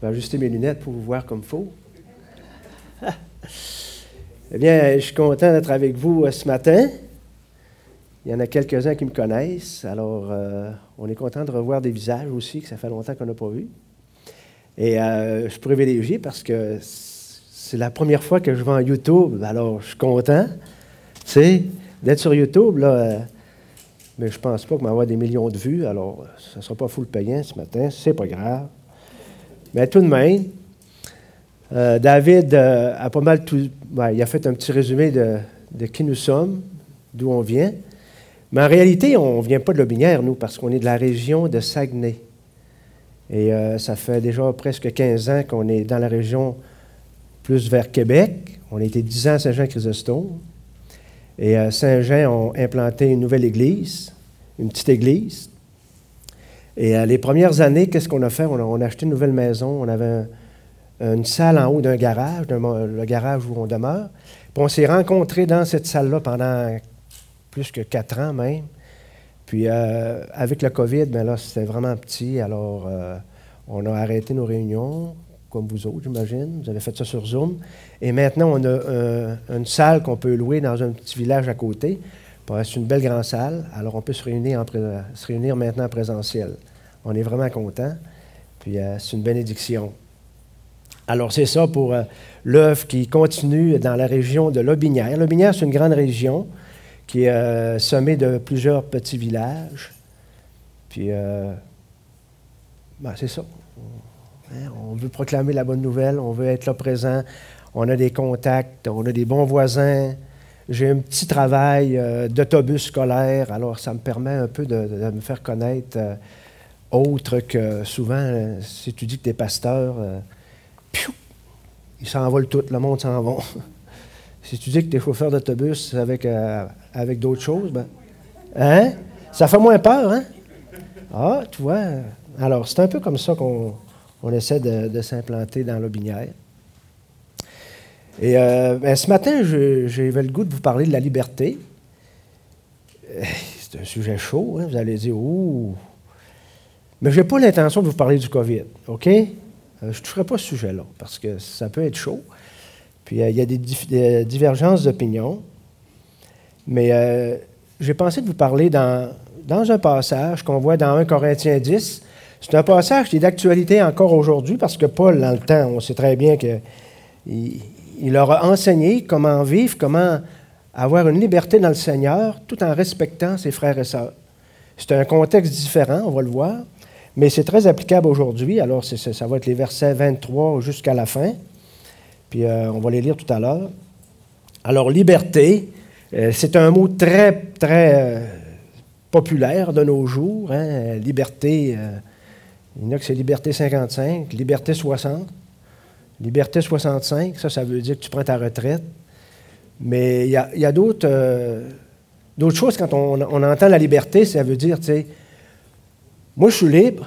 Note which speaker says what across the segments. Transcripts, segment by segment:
Speaker 1: Je vais ajuster mes lunettes pour vous voir comme il faut. eh bien, je suis content d'être avec vous euh, ce matin. Il y en a quelques-uns qui me connaissent, alors euh, on est content de revoir des visages aussi, que ça fait longtemps qu'on n'a pas vu. Et euh, je suis privilégié parce que c'est la première fois que je vais en YouTube, alors je suis content, tu sais, d'être sur YouTube, là. mais je pense pas qu'on va avoir des millions de vues, alors ça ne sera pas full payant ce matin, c'est pas grave. Mais tout de même, euh, David euh, a pas mal tout. il a fait un petit résumé de, qui nous sommes, d'où on vient. Mais en réalité, on ne vient pas de Lobinière, nous, parce qu'on est de la région de Saguenay. Et euh, ça fait déjà presque 15 ans qu'on est dans la région plus vers Québec. On a été 10 ans à Saint-Jean-Chrysostome. Et Saint-Jean ont implanté une nouvelle église, une petite église. Et les premières années, qu'est-ce qu'on a fait? On a, acheté une nouvelle maison. On avait une salle en haut d'un garage, le garage où on demeure. Puis on s'est rencontrés dans cette salle-là pendant plus que quatre ans même. Puis euh, avec le COVID, bien là, c'était vraiment petit. Alors, euh, on a arrêté nos réunions, comme vous autres, j'imagine. Vous avez fait ça sur Zoom. Et maintenant, on a euh, une salle qu'on peut louer dans un petit village à côté. C'est une belle grande salle. Alors, on peut se réunir, se réunir maintenant en présentiel. On est vraiment content. Puis, c'est une bénédiction. Alors, c'est ça pour euh, l'œuvre qui continue dans la région de Lobinière. Lobinière, c'est une grande région qui est euh, semée de plusieurs petits villages. Puis, euh, ben, c'est ça. Hein, on veut proclamer la bonne nouvelle, on veut être là présent, on a des contacts, on a des bons voisins. J'ai un petit travail d'autobus scolaire, alors ça me permet un peu de, me faire connaître autre que souvent, si tu dis que tu es pasteur, Piou! Ils s'envolent tout, le monde s'en va. si tu dis que tu es chauffeur d'autobus avec, euh, avec d'autres choses, ben, hein? Ça fait moins peur, hein? Ah, tu vois. Alors, c'est un peu comme ça qu'on on essaie de, s'implanter dans l'Aubinière. Et euh, ben, ce matin, j'avais le goût de vous parler de la liberté. Euh, c'est un sujet chaud, hein? vous allez dire, ouh. Mais je n'ai pas l'intention de vous parler du COVID, OK? Euh, je ne toucherai pas ce sujet-là parce que ça peut être chaud. Puis euh, il y a des, divergences d'opinion. Mais euh, j'ai pensé de vous parler dans, dans un passage qu'on voit dans 1 Corinthiens 10. C'est un passage qui est d'actualité encore aujourd'hui parce que Paul, dans le temps, on sait très bien qu'il il leur a enseigné comment vivre, comment avoir une liberté dans le Seigneur tout en respectant ses frères et sœurs. C'est un contexte différent, on va le voir. Mais c'est très applicable aujourd'hui. Alors, ça va être les versets 23 jusqu'à la fin. Puis, euh, on va les lire tout à l'heure. Alors, liberté, euh, c'est un mot très, très euh, populaire de nos jours. Hein. Liberté, il y en a que c'est liberté 55, liberté 60, liberté 65. Ça, ça veut dire que tu prends ta retraite. Mais il y a, d'autres, choses quand on, on, entend la liberté, ça veut dire, tu sais, moi, je suis libre,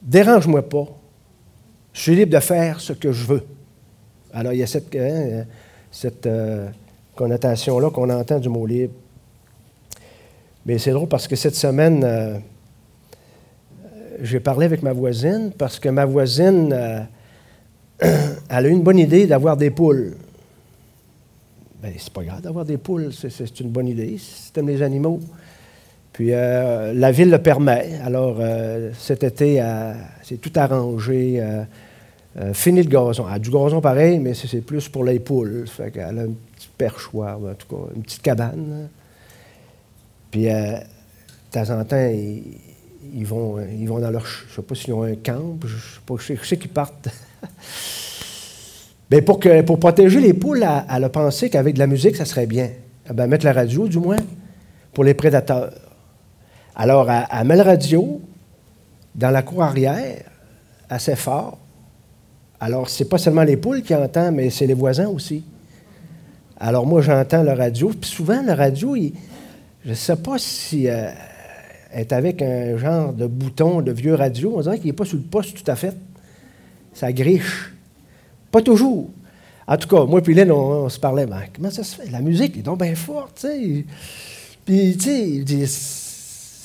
Speaker 1: dérange-moi pas. Je suis libre de faire ce que je veux. Alors, il y a cette, hein, euh, connotation-là qu'on entend du mot libre. Mais c'est drôle parce que cette semaine, euh, j'ai parlé avec ma voisine parce que ma voisine, euh, elle a eu une bonne idée d'avoir des poules. Bien, c'est pas grave d'avoir des poules, c'est une bonne idée si tu les animaux. Puis euh, la ville le permet. Alors euh, cet été, c'est tout arrangé. Euh, fini le gazon. Elle a du gazon pareil, mais c'est plus pour les poules. Fait qu'elle a un petit perchoir, en tout cas, une petite cabane. Puis de temps en temps, ils, vont, ils vont dans leur. Je sais pas s'ils ont un camp, je, sais pas, je sais, qu'ils partent. Mais pour, que, pour protéger les poules, elle, a pensé qu'avec de la musique, ça serait bien. Eh ben, mettre la radio, du moins, pour les prédateurs. Alors, elle, met le radio dans la cour arrière, assez fort. Alors, c'est pas seulement les poules qui entendent, mais c'est les voisins aussi. Alors, moi, j'entends le radio. Puis souvent, le radio, je ne sais pas si euh, est avec un genre de bouton de vieux radio. On dirait qu'il n'est pas sous le poste tout à fait. Ça griche. Pas toujours. En tout cas, moi et Lynn, on, se parlait, ben, comment ça se fait? La musique est donc bien forte, tu sais. Puis, tu sais, il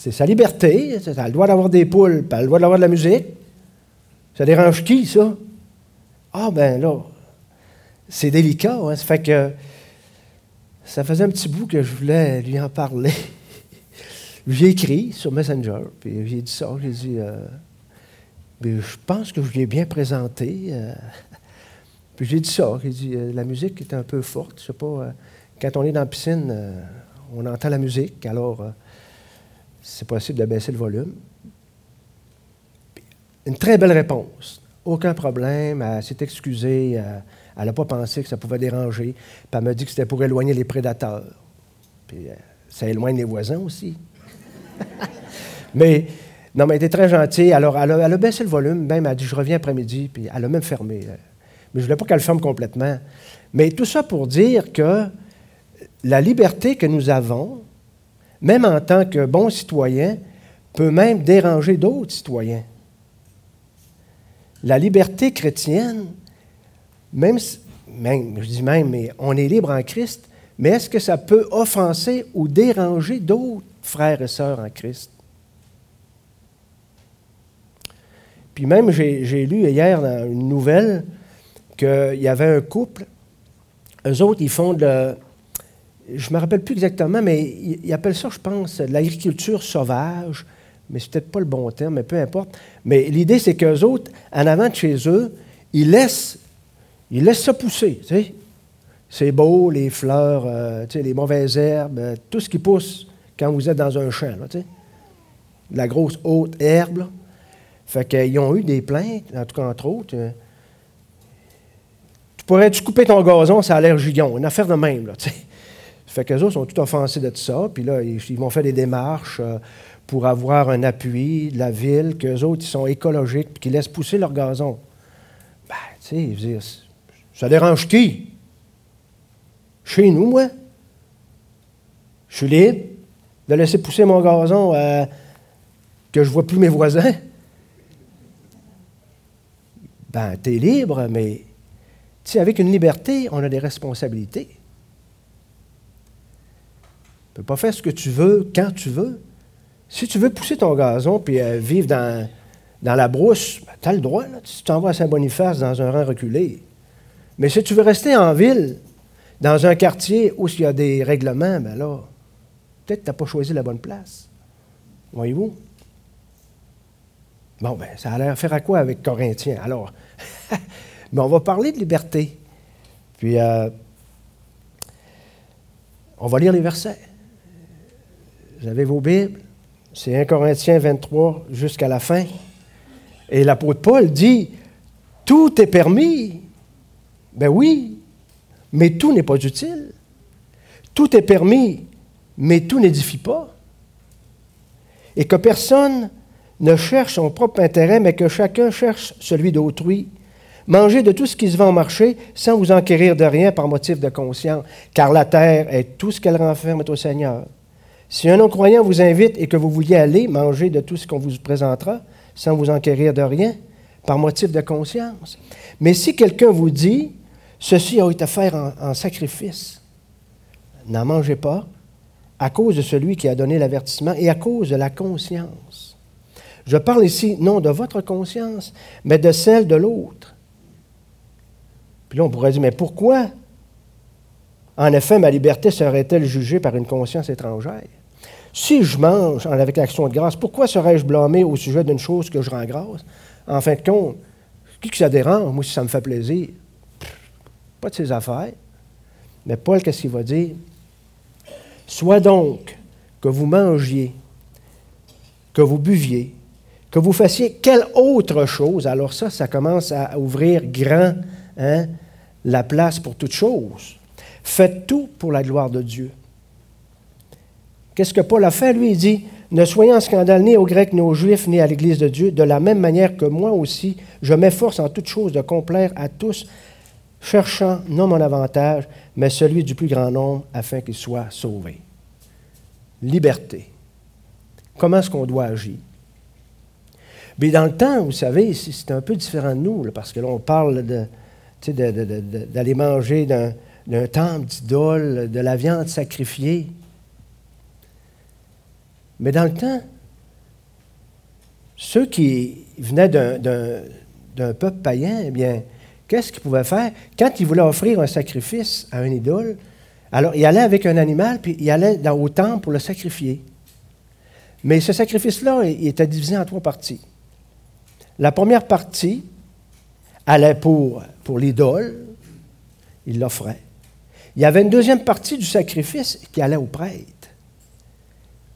Speaker 1: c'est sa liberté. Elle a le droit d'avoir des poules, pas le droit d'avoir de la musique. Ça dérange qui, ça? Ah, ben là, c'est délicat. Hein? Ça fait que ça faisait un petit bout que je voulais lui en parler. j'ai écrit sur Messenger, puis j'ai dit ça. J'ai dit, euh, ben, je pense que je lui ai bien présenté. Euh. puis j'ai dit ça. J'ai dit, euh, la musique est un peu forte. Je sais pas, quand on est dans la piscine, on entend la musique, alors c'est possible de baisser le volume. Une très belle réponse. Aucun problème. Elle s'est excusée. Elle n'a pas pensé que ça pouvait déranger. Puis elle m'a dit que c'était pour éloigner les prédateurs. Puis euh, ça éloigne les voisins aussi. mais, non, mais elle était très gentille. Alors, elle a, baissé le volume. Même, elle a dit Je reviens après-midi. Puis elle a même fermé. Euh. Mais je ne voulais pas qu'elle ferme complètement. Mais tout ça pour dire que la liberté que nous avons, même en tant que bons citoyens, peut même déranger d'autres citoyens. La liberté chrétienne, même, même, je dis même, mais on est libre en Christ, mais est-ce que ça peut offenser ou déranger d'autres frères et sœurs en Christ? Puis même, j'ai lu hier dans une nouvelle qu'il y avait un couple, eux autres, ils font de... Je ne me rappelle plus exactement, mais ils, appellent ça, je pense, l'agriculture sauvage, mais c'est peut-être pas le bon terme, mais peu importe. Mais l'idée, c'est qu'eux autres, en avant de chez eux, ils laissent il laisse ça pousser. C'est beau, les fleurs, euh, les mauvaises herbes, euh, tout ce qui pousse quand vous êtes dans un champ. Là. La grosse haute herbe. Fait qu'ils ont eu des plaintes, en tout cas entre autres. Euh, tu pourrais-tu couper ton gazon, ça a l'air gigon. Une affaire de même. Là. Fait qu'eux autres sont tout offensés de tout ça. Puis là, ils, vont faire des démarches pour avoir un appui de la ville, qu'eux autres, ils sont écologiques, puis qu'ils laissent pousser leur gazon. Ben, tu sais, ils ça dérange qui? Chez nous, moi. Je suis libre de laisser pousser mon gazon euh, que je vois plus mes voisins. Ben, tu es libre, mais avec une liberté, on a des responsabilités. Tu ne peux pas faire ce que tu veux quand tu veux. Si tu veux pousser ton gazon puis euh, vivre dans, la brousse, ben, tu as le droit. Là. Tu t'envoies à Saint-Boniface dans un rang reculé, mais si tu veux rester en ville, dans un quartier où il y a des règlements, ben là, peut-être que tu n'as pas choisi la bonne place. Voyez-vous? Bon, ben, ça a l'air faire à quoi avec Corinthiens? Alors, mais on va parler de liberté. Puis, euh, on va lire les versets. Vous avez vos Bibles? C'est 1 Corinthiens 23 jusqu'à la fin. Et l'apôtre Paul dit, tout est permis, ben oui, mais tout n'est pas utile. Tout est permis, mais tout n'édifie pas. Et que personne ne cherche son propre intérêt, mais que chacun cherche celui d'autrui. Mangez de tout ce qui se vend au marché sans vous enquérir de rien par motif de conscience, car la terre est tout ce qu'elle renferme au Seigneur. Si un non-croyant vous invite et que vous vouliez aller manger de tout ce qu'on vous présentera sans vous enquérir de rien, par motif de conscience. Mais si quelqu'un vous dit, Ceci a été fait en, en sacrifice. N'en mangez pas à cause de celui qui a donné l'avertissement et à cause de la conscience. Je parle ici non de votre conscience, mais de celle de l'autre. Puis là, on pourrait dire, mais pourquoi? En effet, ma liberté serait-elle jugée par une conscience étrangère? Si je mange avec l'action de grâce, pourquoi serais-je blâmé au sujet d'une chose que je rends grâce? En fin de compte, qui que ça dérange? Moi, si ça me fait plaisir pas de ses affaires. Mais Paul, qu'est-ce qu'il va dire? Soit donc que vous mangiez, que vous buviez, que vous fassiez quelle autre chose. Alors ça, ça commence à ouvrir grand hein, la place pour toute chose. Faites tout pour la gloire de Dieu. Qu'est-ce que Paul a fait? Lui, il dit, ne soyez en scandale ni aux Grecs, ni aux Juifs, ni à l'Église de Dieu, de la même manière que moi aussi, je m'efforce en toute chose de complaire à tous, cherchant non mon avantage, mais celui du plus grand nombre, afin qu'il soit sauvé. Liberté. Comment est-ce qu'on doit agir? Mais dans le temps, vous savez, c'est un peu différent de nous, parce que là, on parle d'aller manger d'un temple d'idole, de la viande sacrifiée. Mais dans le temps, ceux qui venaient d'un peuple païen, eh bien, qu'est-ce qu'il pouvait faire? Quand il voulait offrir un sacrifice à un idole, alors il allait avec un animal, puis il allait dans, au temple pour le sacrifier. Mais ce sacrifice-là, il était divisé en trois parties. La première partie allait pour, pour l'idole, il l'offrait. Il y avait une deuxième partie du sacrifice qui allait au prêtre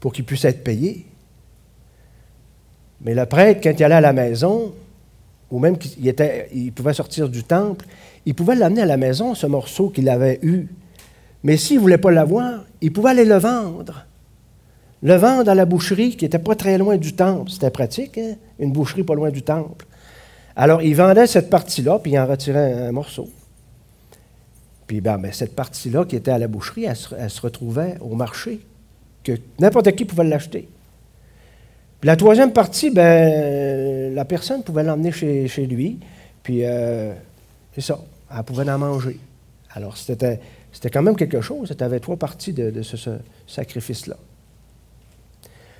Speaker 1: pour qu'il puisse être payé. Mais le prêtre, quand il allait à la maison, ou même qu'il il pouvait sortir du temple, il pouvait l'amener à la maison, ce morceau qu'il avait eu. Mais s'il ne voulait pas l'avoir, il pouvait aller le vendre. Le vendre à la boucherie qui n'était pas très loin du temple. C'était pratique, hein? une boucherie pas loin du temple. Alors, il vendait cette partie-là, puis il en retirait un, morceau. Puis, ben, ben, cette partie-là qui était à la boucherie, elle se, retrouvait au marché, n'importe qui pouvait l'acheter. Puis la troisième partie, ben, la personne pouvait l'emmener chez, lui, puis euh, c'est ça, elle pouvait en manger. Alors, c'était, quand même quelque chose. Tu avais trois parties de, ce, sacrifice-là.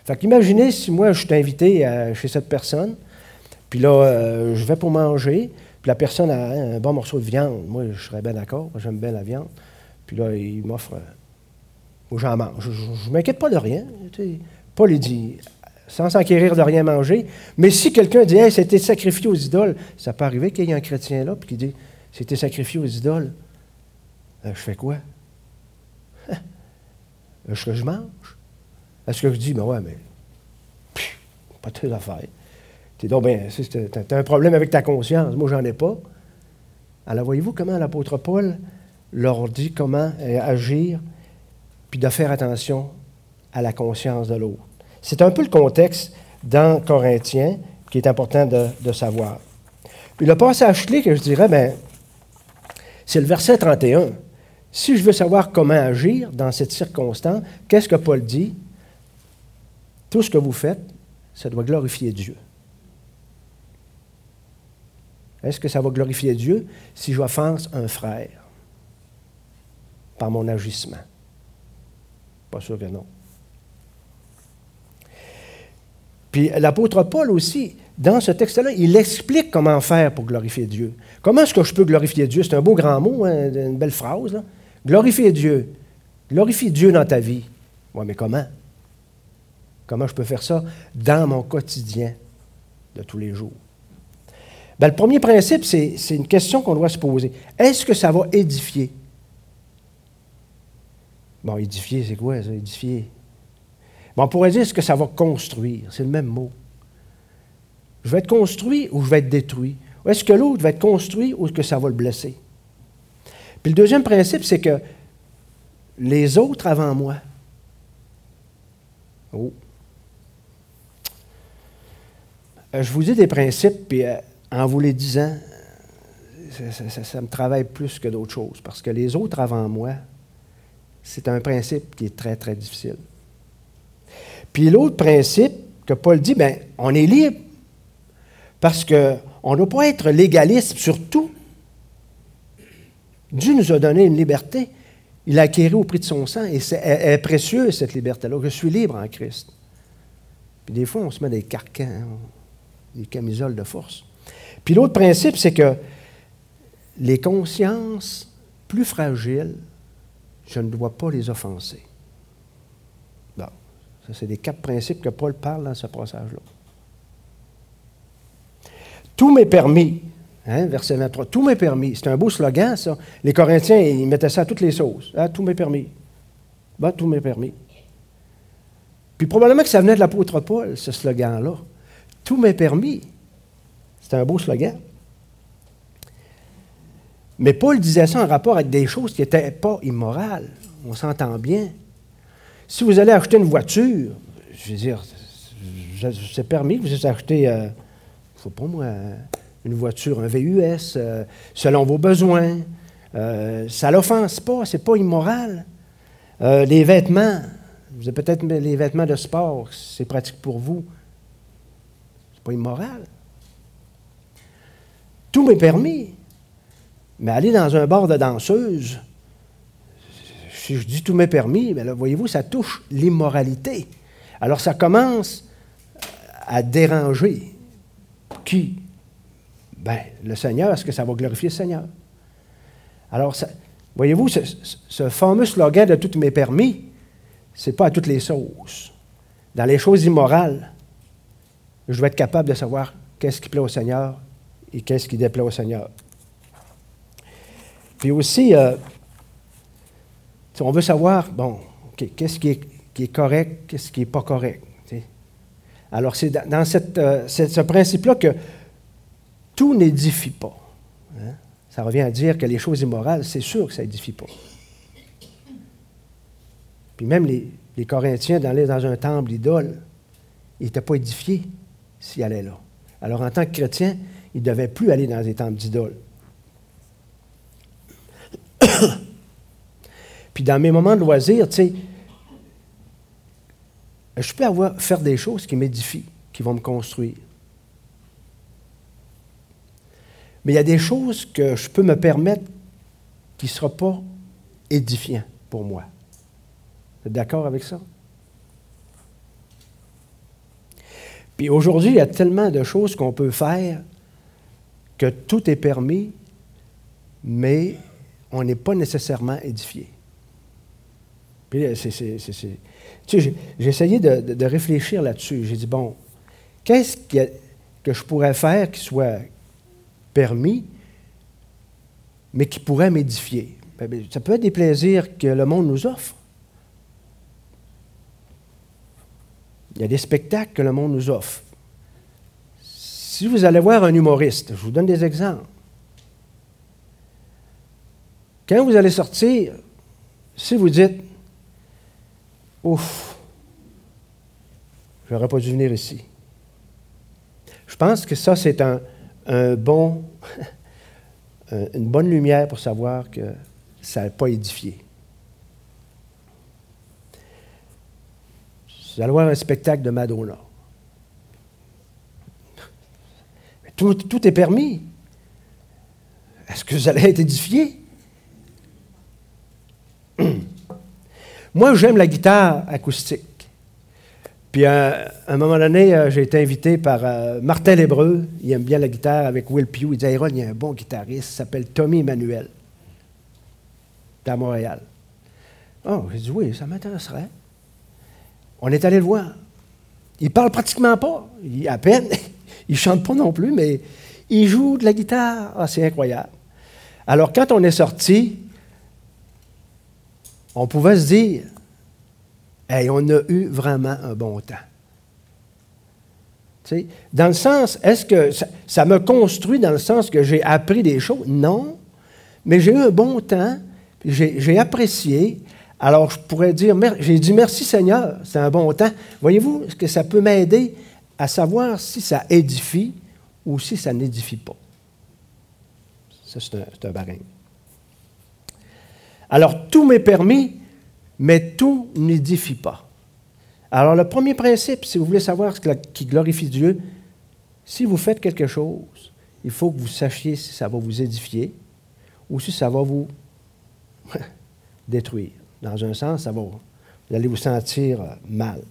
Speaker 1: Fait qu'imaginez si moi, je suis invité chez cette personne, puis là, euh, je vais pour manger, puis la personne a un bon morceau de viande. Moi, je serais bien d'accord, j'aime bien la viande. Puis là, il m'offre. J'en mange. Je ne m'inquiète pas de rien. Paul, il dit sans s'enquérir de rien manger. Mais si quelqu'un dit, c'était sacrifié aux idoles, ça peut arriver qu'il y ait un chrétien là, puis qui dit, c'était sacrifié aux idoles. Euh, je fais quoi? Est-ce que je mange? Est-ce que je dis, ben ouais, mais pas de affaires. Tu donc ben, as un problème avec ta conscience. Moi, j'en ai pas. Alors, voyez-vous comment l'apôtre Paul leur dit comment euh, agir, puis de faire attention à la conscience de l'autre. C'est un peu le contexte dans Corinthiens qui est important de, savoir. Puis le passage clé que je dirais, ben, c'est le verset 31. Si je veux savoir comment agir dans cette circonstance, qu'est-ce que Paul dit? Tout ce que vous faites, ça doit glorifier Dieu. Est-ce que ça va glorifier Dieu si j'offense un frère par mon agissement? Pas sûr que non. Puis l'apôtre Paul aussi, dans ce texte-là, il explique comment faire pour glorifier Dieu. Comment est-ce que je peux glorifier Dieu? C'est un beau grand mot, hein, une belle phrase. Glorifier Dieu. Glorifier Dieu dans ta vie. Oui, mais comment? Comment je peux faire ça dans mon quotidien de tous les jours? Bien, le premier principe, c'est une question qu'on doit se poser. Est-ce que ça va édifier? Bon, édifier, c'est quoi ça, édifier? Bon, on pourrait dire est-ce que ça va construire? C'est le même mot. Je vais être construit ou je vais être détruit? Ou est-ce que l'autre va être construit ou est-ce que ça va le blesser? Puis le deuxième principe, c'est que les autres avant moi. Oh. Euh, je vous dis des principes, puis euh, en vous les disant, ça, me travaille plus que d'autres choses, parce que les autres avant moi, c'est un principe qui est très, très difficile. Puis l'autre principe que Paul dit, bien, on est libre, parce qu'on ne doit pas être légaliste sur tout. Dieu nous a donné une liberté. Il a acquéri au prix de son sang, et c'est est précieuse, cette liberté-là. Je suis libre en Christ. Puis des fois, on se met des carcans, hein, des camisoles de force. Puis l'autre principe, c'est que les consciences plus fragiles, je ne dois pas les offenser. Bon, ça, c'est des quatre principes que Paul parle dans ce passage-là. Tout m'est permis. Hein, verset 23. Tout m'est permis. C'est un beau slogan, ça. Les Corinthiens, ils mettaient ça à toutes les sauces. Ah, tout m'est permis. Bah, tout m'est permis. Puis probablement que ça venait de l'apôtre Paul, ce slogan-là. Tout m'est permis. C'est un beau slogan. Mais Paul disait ça en rapport avec des choses qui n'étaient pas immorales. On s'entend bien. Si vous allez acheter une voiture, je veux dire, c'est permis que vous achetez, euh, ne faut pas moi, une voiture, un VUS, euh, selon vos besoins. Euh, ça l'offense pas, c'est pas immoral. les vêtements, vous avez peut-être les vêtements de sport, c'est pratique pour vous. C'est pas immoral. Tout m'est permis. Mais aller dans un bar de danseuse, si je dis tout m'est permis, mais là, voyez-vous, ça touche l'immoralité. Alors ça commence à déranger. Qui? Ben, le Seigneur, est-ce que ça va glorifier le Seigneur? Alors, voyez-vous, ce, fameux slogan de toutes mes permis, ce n'est pas à toutes les sauces. Dans les choses immorales, je dois être capable de savoir qu'est-ce qui plaît au Seigneur et qu'est-ce qui déplaît au Seigneur. Puis aussi, euh, on veut savoir, bon, qu'est-ce qui est, correct, qu'est-ce qui n'est pas correct. Alors, c'est dans euh, ce principe-là que tout n'édifie pas. Hein. Ça revient à dire que les choses immorales, c'est sûr que ça n'édifie pas. Puis même les, Corinthiens, d'aller dans un temple d'idole, ils n'étaient pas édifiés s'ils allaient là. Alors, en tant que chrétiens, ils ne devaient plus aller dans des temples d'idoles. Puis dans mes moments de loisir, tu sais, je peux avoir, faire des choses qui m'édifient, qui vont me construire. Mais il y a des choses que je peux me permettre qui ne seront pas édifiants pour moi. Vous êtes d'accord avec ça? Puis aujourd'hui, il y a tellement de choses qu'on peut faire que tout est permis, mais on n'est pas nécessairement édifié. J'ai essayé de, réfléchir là-dessus. J'ai dit, bon, qu'est-ce que je pourrais faire qui soit permis, mais qui pourrait m'édifier? Ben, ben, ça peut être des plaisirs que le monde nous offre. Il y a des spectacles que le monde nous offre. Si vous allez voir un humoriste, je vous donne des exemples. Quand vous allez sortir, si vous dites Ouf, j'aurais pas dû venir ici. Je pense que ça, c'est un, bon, une bonne lumière pour savoir que ça n'a pas édifié. Vous allez voir un spectacle de Madonna. Tout, tout est permis. Est-ce que vous allez être édifié? Moi, j'aime la guitare acoustique. Puis à un moment donné, euh, j'ai été invité par euh, Martin Lébreux. Il aime bien la guitare avec Will Pugh. Il dit Aaron, il y a un bon guitariste, il s'appelle Tommy Emmanuel, à Montréal. Oh, j'ai dit oui, ça m'intéresserait. On est allé le voir. Il parle pratiquement pas. Il, à peine. il chante pas non plus, mais il joue de la guitare. Ah, c'est incroyable. Alors, quand on est sorti, on pouvait se dire, hey, on a eu vraiment un bon temps. dans le sens, est-ce que ça, me construit dans le sens que j'ai appris des choses? Non, mais j'ai eu un bon temps, j'ai apprécié. Alors, je pourrais dire, j'ai dit merci Seigneur, c'est un bon temps. Voyez-vous, est-ce que ça peut m'aider à savoir si ça édifie ou si ça n'édifie pas? Ça, c'est un, un barème. Alors, tout m'est permis, mais tout n'édifie pas. Alors, le premier principe, si vous voulez savoir ce qui glorifie Dieu, si vous faites quelque chose, il faut que vous sachiez si ça va vous édifier ou si ça va vous détruire. Dans un sens, ça va, vous allez vous sentir mal.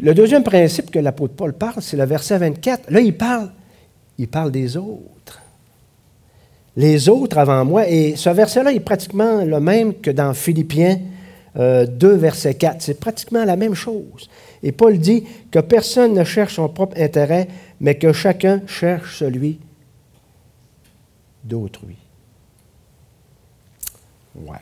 Speaker 1: Le deuxième principe que l'apôtre Paul parle, c'est le verset 24. Là, il parle, il parle des autres les autres avant moi. Et ce verset-là est pratiquement le même que dans Philippiens 2, euh, verset 4. C'est pratiquement la même chose. Et Paul dit que personne ne cherche son propre intérêt, mais que chacun cherche celui d'autrui. Ouais.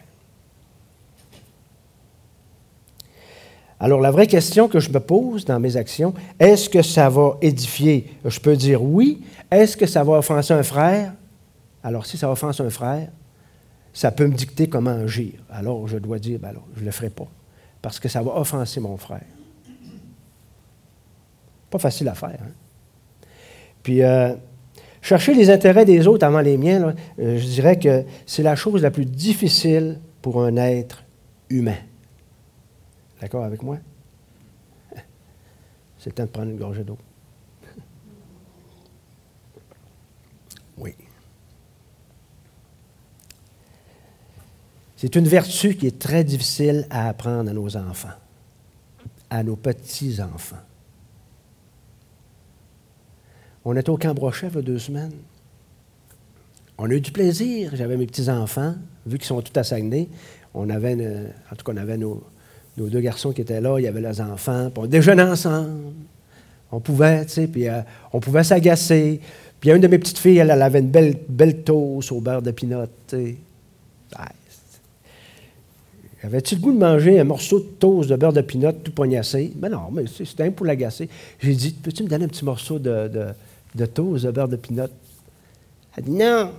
Speaker 1: Alors la vraie question que je me pose dans mes actions, est-ce que ça va édifier? Je peux dire oui. Est-ce que ça va offenser un frère? Alors, si ça offense un frère, ça peut me dicter comment agir. Alors, je dois dire, ben alors, je ne le ferai pas, parce que ça va offenser mon frère. Pas facile à faire. Hein? Puis, euh, chercher les intérêts des autres avant les miens, euh, je dirais que c'est la chose la plus difficile pour un être humain. D'accord avec moi? C'est le temps de prendre une gorgée d'eau. Oui. C'est une vertu qui est très difficile à apprendre à nos enfants, à nos petits-enfants. On était au Camp Brochet il y a deux semaines. On a eu du plaisir. J'avais mes petits-enfants, vu qu'ils sont tous à Saguenay. On avait, en tout cas, on avait nos, deux garçons qui étaient là, il y avait leurs enfants, puis on déjeunait ensemble. On pouvait, tu sais, puis euh, on pouvait s'agacer. Puis une de mes petites filles, elle, avait une belle, belle toast au beurre de pinot, tu sais. Avais-tu le goût de manger un morceau de toast de beurre de pinot tout pognassé? Mais ben non, mais c'était un pour l'agacer. J'ai dit, peux-tu me donner un petit morceau de, de, de toast de beurre de pinot? Elle dit, non.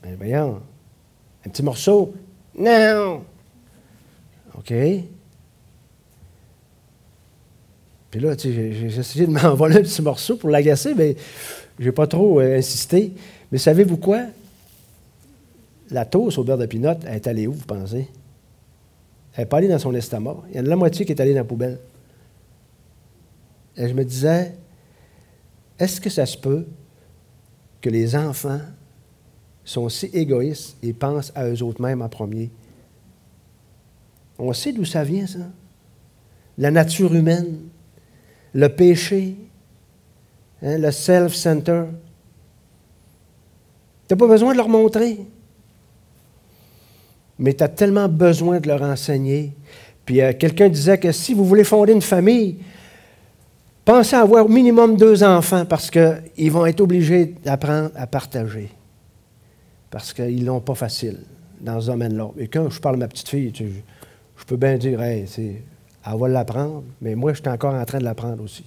Speaker 1: Ben voyons. Un petit morceau? Non. OK. Puis là, tu sais, j'ai essayé de m'envoler un petit morceau pour l'agacer, mais je n'ai pas trop euh, insisté. Mais savez-vous quoi? La toast au beurre de pinot, est allée où, vous pensez? Elle n'est pas allée dans son estomac. Il y en a la moitié qui est allée dans la poubelle. Et je me disais, est-ce que ça se peut que les enfants sont si égoïstes et pensent à eux autres mêmes en premier? On sait d'où ça vient, ça. La nature humaine, le péché, hein, le self-center. Tu n'as pas besoin de leur montrer. Mais tu as tellement besoin de leur enseigner. Puis euh, quelqu'un disait que si vous voulez fonder une famille, pensez à avoir au minimum deux enfants parce qu'ils vont être obligés d'apprendre à partager. Parce qu'ils l'ont pas facile dans ce domaine-là. Et quand je parle à ma petite fille, je peux bien dire, elle va l'apprendre, mais moi, je suis encore en train de l'apprendre aussi.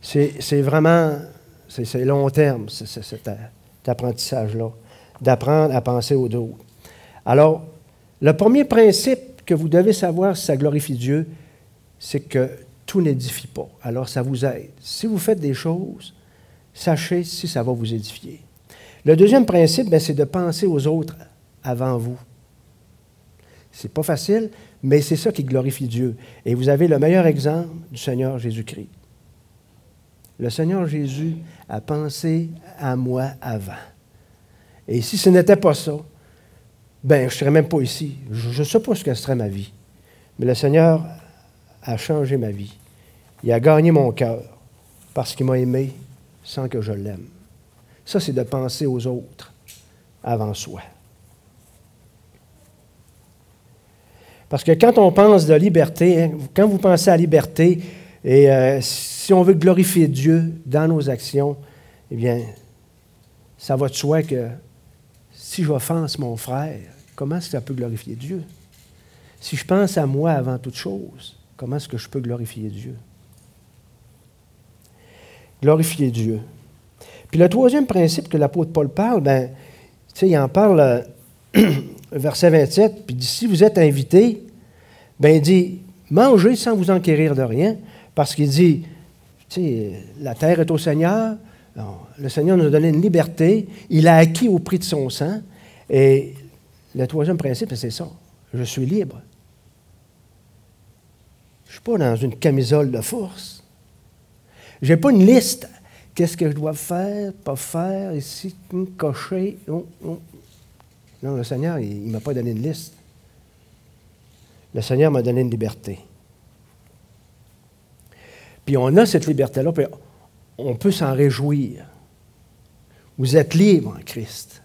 Speaker 1: C'est vraiment, c'est long terme, cet apprentissage-là, d'apprendre à penser aux autres. Alors, le premier principe que vous devez savoir si ça glorifie Dieu, c'est que tout n'édifie pas. Alors, ça vous aide. Si vous faites des choses, sachez si ça va vous édifier. Le deuxième principe, ben, c'est de penser aux autres avant vous. C'est pas facile, mais c'est ça qui glorifie Dieu. Et vous avez le meilleur exemple du Seigneur Jésus-Christ. Le Seigneur Jésus a pensé à moi avant. Et si ce n'était pas ça, ben je ne serais même pas ici. Je ne sais pas ce que serait ma vie. Mais le Seigneur a changé ma vie. Il a gagné mon cœur parce qu'il m'a aimé sans que je l'aime. Ça, c'est de penser aux autres avant soi. Parce que quand on pense de liberté, hein, quand vous pensez à liberté, et euh, si on veut glorifier Dieu dans nos actions, eh bien, ça va de soi que si j'offense mon frère, comment est-ce que ça peut glorifier Dieu? Si je pense à moi avant toute chose, comment est-ce que je peux glorifier Dieu? Glorifier Dieu. Puis le troisième principe que l'apôtre Paul parle, ben, il en parle euh, verset 27, puis si vous êtes invité, ben il dit, mangez sans vous enquérir de rien, parce qu'il dit, la terre est au Seigneur, le Seigneur nous a donné une liberté, il a acquis au prix de son sang, et le troisième principe, c'est ça, je suis libre. Je ne suis pas dans une camisole de force. Je n'ai pas une liste. Qu'est-ce que je dois faire, pas faire, ici, cocher. Oh, oh. Non, le Seigneur, il ne m'a pas donné une liste. Le Seigneur m'a donné une liberté. Puis on a cette liberté-là, puis on peut s'en réjouir. Vous êtes libre en Christ.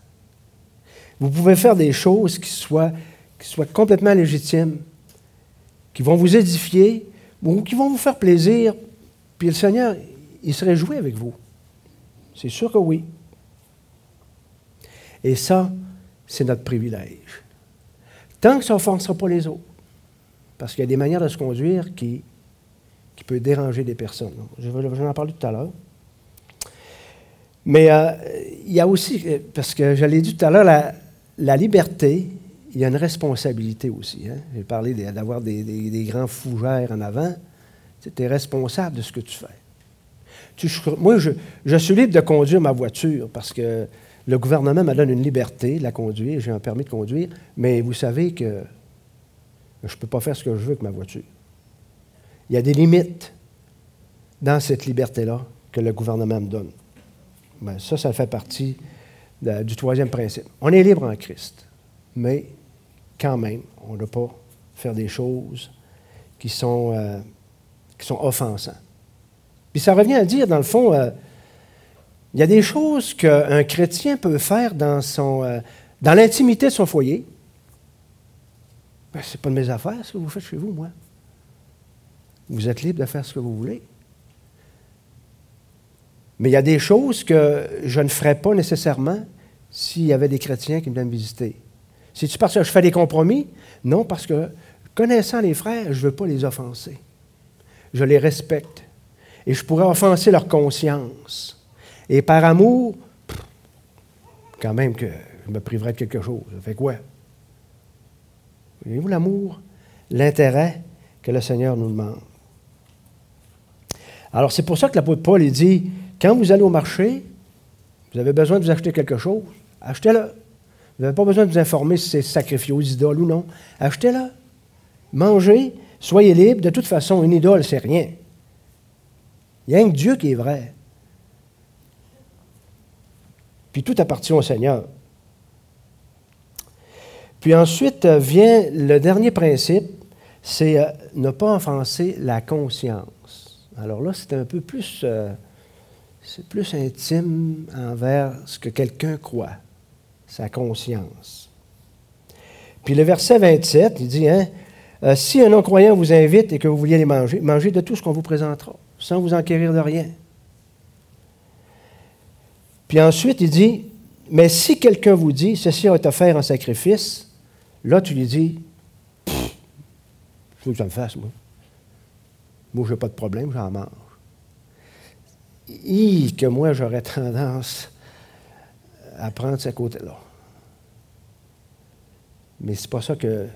Speaker 1: Vous pouvez faire des choses qui soient, qui soient complètement légitimes, qui vont vous édifier ou qui vont vous faire plaisir. Puis le Seigneur, il se réjouit avec vous. C'est sûr que oui. Et ça, c'est notre privilège. Tant que ça n'offensera pas les autres. Parce qu'il y a des manières de se conduire qui, qui peuvent déranger des personnes. Je vais, en parler tout à l'heure. Mais euh, il y a aussi, parce que je l'ai dit tout à l'heure, la, liberté, il y a une responsabilité aussi. Hein. J'ai parlé d'avoir des, grands fougères en avant. Tu es responsable de ce que tu fais. moi, je, je, suis libre de conduire ma voiture parce que le gouvernement me donne une liberté de la conduire, j'ai un permis de conduire, mais vous savez que je ne peux pas faire ce que je veux avec ma voiture. Il y a des limites dans cette liberté-là que le gouvernement me donne. Ben, ça, ça fait partie du troisième principe. On est libre en Christ, mais quand même, on ne doit pas faire des choses qui sont, euh, sont offensantes. Puis ça revient à dire, dans le fond, euh, il y a des choses qu'un chrétien peut faire dans, son, euh, dans l'intimité de son foyer. Ben, ce n'est pas de mes affaires, ce que vous faites chez vous, moi. Vous êtes libre de faire ce que vous voulez. Mais il y a des choses que je ne ferais pas nécessairement s'il y avait des chrétiens qui me viennent visiter. C'est-tu parce que je fais des compromis? Non, parce que connaissant les frères, je ne veux pas les offenser. Je les respecte. Et je pourrais offenser leur conscience. Et par amour, quand même que je me priverais de quelque chose. Fait quoi? Voyez-vous l'amour? L'intérêt que le Seigneur nous demande. Alors, c'est pour ça que l'apôtre Paul il dit quand vous allez au marché, vous avez besoin de vous acheter quelque chose, achetez-le. Vous n'avez pas besoin de vous informer si c'est sacrifié aux idoles ou non. Achetez-le. Mangez, soyez libre. De toute façon, une idole, c'est rien. Il y a un Dieu qui est vrai. Puis tout appartient au Seigneur. Puis ensuite euh, vient le dernier principe, c'est euh, ne pas offenser la conscience. Alors là, c'est un peu plus, euh, c'est plus intime envers ce que quelqu'un croit sa conscience. Puis le verset 27, il dit, hein, euh, si un non-croyant vous invite et que vous vouliez aller manger, mangez de tout ce qu'on vous présentera, sans vous enquérir de rien. Puis ensuite, il dit, mais si quelqu'un vous dit, ceci est offert en sacrifice, là, tu lui dis, il faut que je me fasse, moi. Moi, je n'ai pas de problème, j'en mange. Et que moi, j'aurais tendance à prendre ce côté-là. Mais ce n'est pas ça que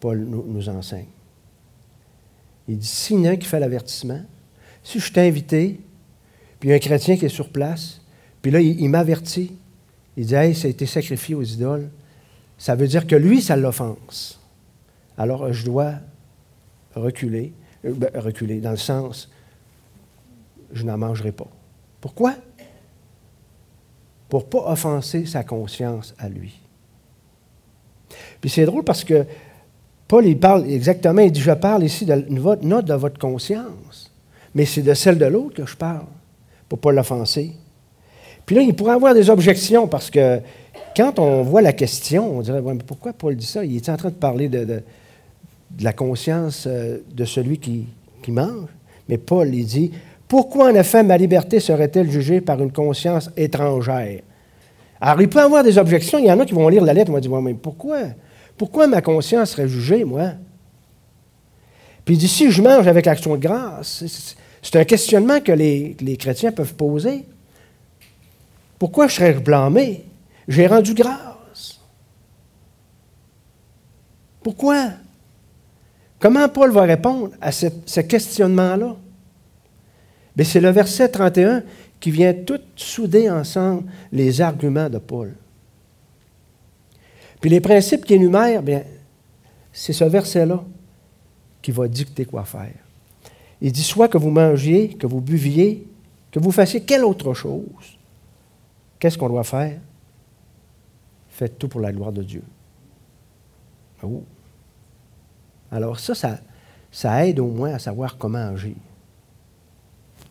Speaker 1: Paul nous, enseigne. Il dit, s'il y a qui fait l'avertissement, si je suis invité, puis il y a un chrétien qui est sur place, puis là, il, m'avertit, il dit, hey, ça a été sacrifié aux idoles, ça veut dire que lui, ça l'offense. Alors, je dois reculer, euh, ben, reculer dans le sens, je n'en mangerai pas. Pourquoi? pour ne pas offenser sa conscience à lui. Puis c'est drôle parce que Paul, il parle exactement, il dit, je parle ici de votre, conscience, mais c'est de celle de l'autre que je parle, pour ne pas l'offenser. Puis là, il pourrait avoir des objections parce que quand on voit la question, on dirait, mais pourquoi Paul dit ça? Il est en train de parler de, la conscience euh, de celui qui, qui mange. Mais Paul, il dit, pourquoi, en effet, ma liberté serait-elle jugée par une conscience étrangère? Alors, il peut y avoir des objections. Il y en a qui vont lire la lettre et vont dire mais pourquoi? Pourquoi ma conscience serait jugée, moi? Puis il dit si je mange avec l'action de grâce, c'est un questionnement que les, les, chrétiens peuvent poser. Pourquoi je serais blâmé? J'ai rendu grâce. Pourquoi? Comment Paul va répondre à ce questionnement-là? C'est le verset 31 qui vient tout souder ensemble les arguments de Paul. Puis les principes qu'il énumère, bien, c'est ce verset-là qui va dicter quoi faire. Il dit soit que vous mangiez, que vous buviez, que vous fassiez quelle autre chose. Qu'est-ce qu'on doit faire? Faites tout pour la gloire de Dieu. Oh. Alors ça, ça aide au moins à savoir comment agir.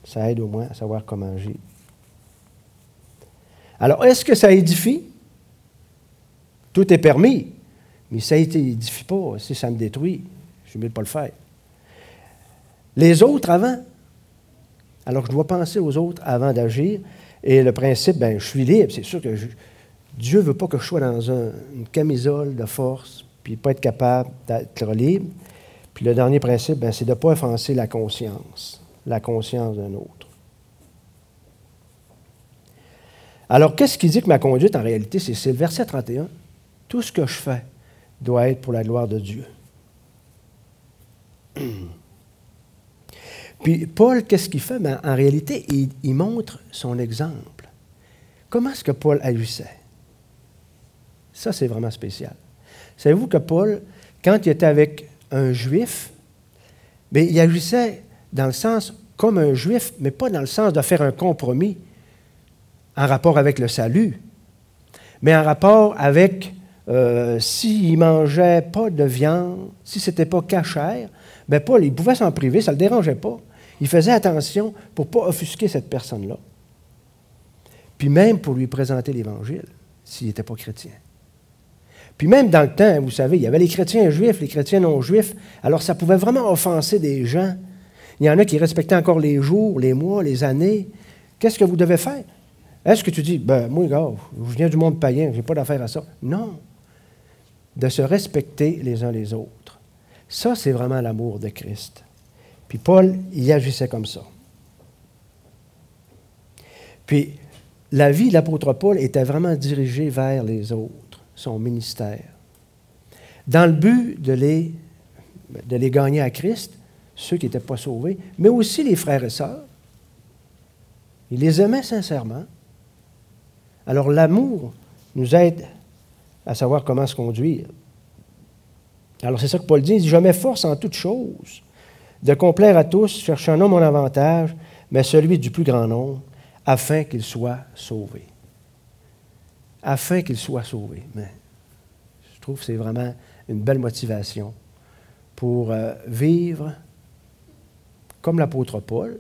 Speaker 1: Ça aide au moins à savoir comment agir. Alors, est-ce que ça édifie? Tout est permis, mais ça n'édifie pas. Si ça me détruit, je ne vais pas le faire. Les autres avant. Alors, je dois penser aux autres avant d'agir. Et le principe, ben, je suis libre. C'est sûr que Dieu ne veut pas que je sois dans une camisole de force, puis pas être capable d'être libre. Puis le dernier principe, ben, c'est de ne pas offenser la conscience la conscience d'un autre. Alors, qu'est-ce qui dit que ma conduite, en réalité, c'est le verset 31. Tout ce que je fais doit être pour la gloire de Dieu. Puis Paul, qu'est-ce qu'il fait? Ben, en réalité, il, montre son exemple. Comment est-ce que Paul agissait? Ça, c'est vraiment spécial. Savez-vous que Paul, quand il était avec un juif, bien, il agissait dans le sens comme un juif, mais pas dans le sens de faire un compromis en rapport avec le salut, mais en rapport avec euh, s'il ne mangeait pas de viande, si ce n'était pas cachère, bien Paul, il pouvait s'en priver, ça ne le dérangeait pas. Il faisait attention pour ne pas offusquer cette personne-là. Puis même pour lui présenter l'Évangile, s'il n'était pas chrétien. Puis même dans le temps, vous savez, il y avait les chrétiens juifs, les chrétiens non juifs. Alors ça pouvait vraiment offenser des gens. Il y en a qui respectaient encore les jours, les mois, les années. Qu'est-ce que vous devez faire? Est-ce que tu dis, ben, moi, je viens du monde païen, je n'ai pas d'affaire à ça? Non. De se respecter les uns les autres. Ça, c'est vraiment l'amour de Christ. Puis Paul, il agissait comme ça. Puis, la vie de l'apôtre Paul était vraiment dirigée vers les autres, son ministère. Dans le but de les gagner à Christ, ceux qui n'étaient pas sauvés, mais aussi les frères et sœurs. Il les aimait sincèrement. Alors l'amour nous aide à savoir comment se conduire. Alors c'est ça que Paul dit, il dit, je m'efforce en toutes choses de complaire à tous, cherchant non mon avantage, mais celui du plus grand nombre, afin qu'il soit sauvé. Afin qu'il soit sauvé. Mais je trouve que c'est vraiment une belle motivation pour euh, vivre comme l'apôtre Paul.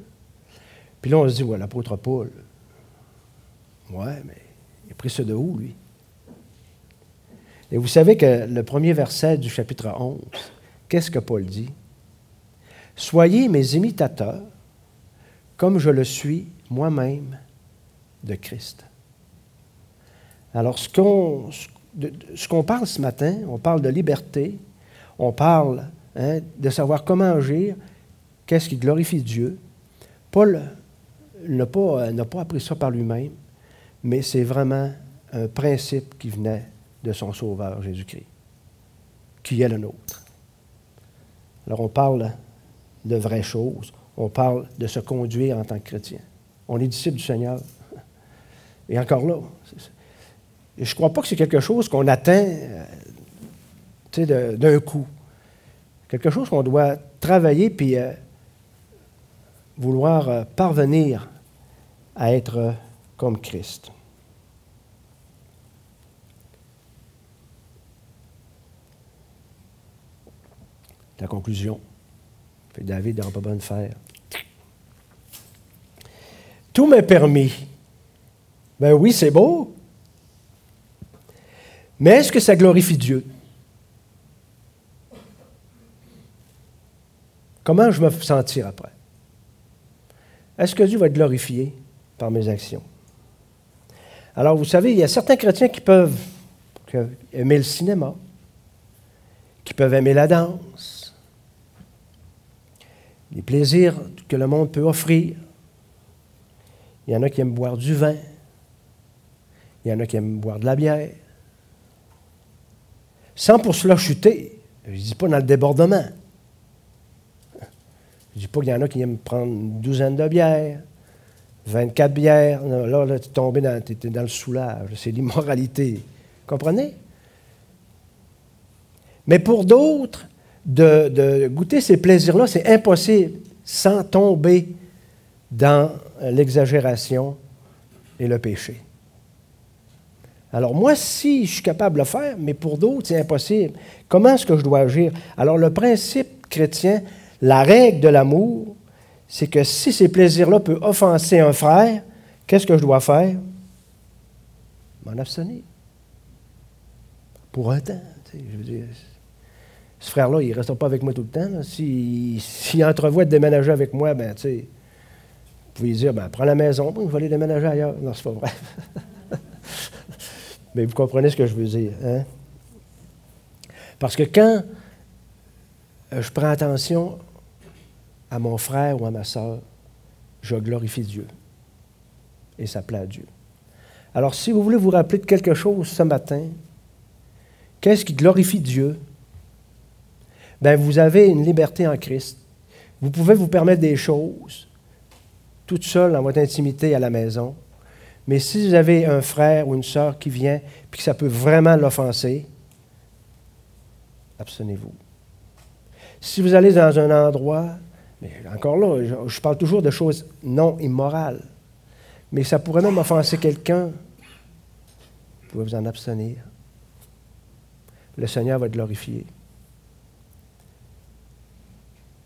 Speaker 1: Puis là, on se dit, ouais, l'apôtre Paul, ouais, mais il a pris ça de où, lui? Et vous savez que le premier verset du chapitre 11, qu'est-ce que Paul dit? Soyez mes imitateurs, comme je le suis moi-même de Christ. Alors, ce qu'on, parle ce matin, on parle de liberté, on parle hein, de savoir comment agir, qu'est-ce qui glorifie Dieu? Paul n'a pas, n'a pas appris ça par lui-même, mais c'est vraiment un principe qui venait de son Sauveur Jésus-Christ, qui est le nôtre. Alors on parle de vraies choses, on parle de se conduire en tant que chrétien. On est disciple du Seigneur. Et encore là, je ne crois pas que c'est quelque chose qu'on atteint euh, d'un coup. Quelque chose qu'on doit travailler puis euh, vouloir euh, parvenir à être comme Christ. La conclusion. David n'a pas bonne faire. Tout m'est permis. Ben oui, c'est beau. Mais est-ce que ça glorifie Dieu? Comment je me sentir après? Est-ce que Dieu va être glorifié par mes actions? Alors, vous savez, il y a certains chrétiens qui peuvent aimer le cinéma, qui peuvent aimer la danse, les plaisirs que le monde peut offrir. Il y en a qui aiment boire du vin. Il y en a qui aiment boire de la bière. Sans pour cela chuter. Je ne dis pas dans le débordement. Je ne dis pas qu'il y en a qui aiment prendre une douzaine de bières, 24 bières. là, là tu es tombé dans, dans le soulage. C'est l'immoralité. Comprenez? Mais pour d'autres, de, goûter ces plaisirs-là, c'est impossible sans tomber dans l'exagération et le péché. Alors moi, si je suis capable de le faire, mais pour d'autres, c'est impossible. Comment est-ce que je dois agir? Alors le principe chrétien, la règle de l'amour, c'est que si ces plaisirs-là peuvent offenser un frère, qu'est-ce que je dois faire? M'en abstenir. Pour un temps. Je veux dire, ce frère-là, il ne restera pas avec moi tout le temps. S'il si, entrevoit de déménager avec moi, ben, tu sais, vous pouvez dire, ben, prends la maison, je vais aller déménager ailleurs. Non, c'est pas vrai. Mais vous comprenez ce que je veux dire. Hein? Parce que quand euh, je prends attention à mon frère ou à ma soeur, je glorifie Dieu. Et ça plaît à Dieu. Alors, si vous voulez vous rappeler de quelque chose ce matin, qu'est-ce qui glorifie Dieu? Bien, vous avez une liberté en Christ. Vous pouvez vous permettre des choses, toute seule dans votre intimité à la maison. Mais si vous avez un frère ou une sœur qui vient et que ça peut vraiment l'offenser, abstenez-vous. Si vous allez dans un endroit, mais encore là, je, parle toujours de choses non immorales, mais ça pourrait même offenser quelqu'un, vous pouvez vous en abstenir. Le Seigneur va être glorifié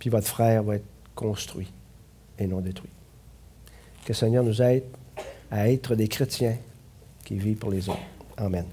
Speaker 1: puis votre frère va être construit. et non détruit. Que le Seigneur nous aide à être des chrétiens qui vivent pour les autres. Amen.